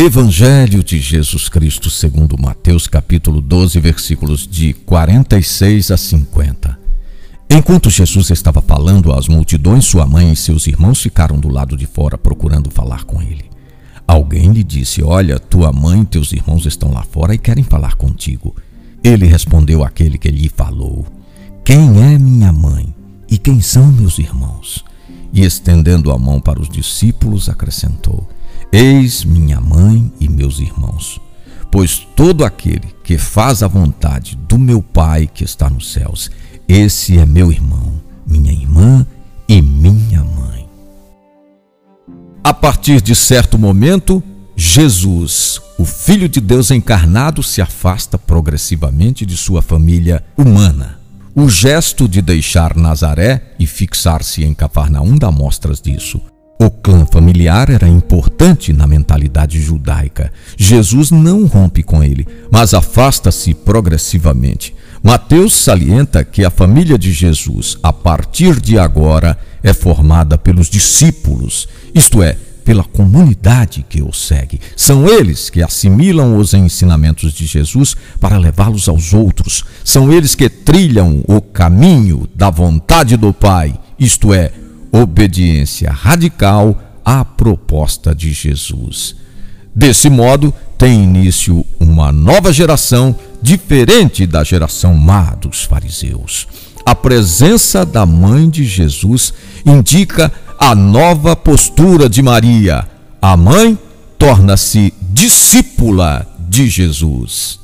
Evangelho de Jesus Cristo, segundo Mateus, capítulo 12, versículos de 46 a 50. Enquanto Jesus estava falando às multidões, sua mãe e seus irmãos ficaram do lado de fora procurando falar com ele. Alguém lhe disse: Olha, tua mãe e teus irmãos estão lá fora e querem falar contigo. Ele respondeu àquele que lhe falou: Quem é minha mãe e quem são meus irmãos? E estendendo a mão para os discípulos, acrescentou: Eis minha mãe e meus irmãos. Pois todo aquele que faz a vontade do meu Pai que está nos céus, esse é meu irmão, minha irmã e minha mãe. A partir de certo momento, Jesus, o Filho de Deus encarnado, se afasta progressivamente de sua família humana. O gesto de deixar Nazaré e fixar-se em Cafarnaum dá mostras disso. O clã familiar era importante na mentalidade judaica. Jesus não rompe com ele, mas afasta-se progressivamente. Mateus salienta que a família de Jesus, a partir de agora, é formada pelos discípulos, isto é, pela comunidade que o segue. São eles que assimilam os ensinamentos de Jesus para levá-los aos outros. São eles que trilham o caminho da vontade do Pai, isto é, obediência radical à proposta de Jesus. Desse modo, tem início uma nova geração diferente da geração má dos fariseus. A presença da mãe de Jesus indica a nova postura de Maria. A mãe torna-se discípula de Jesus.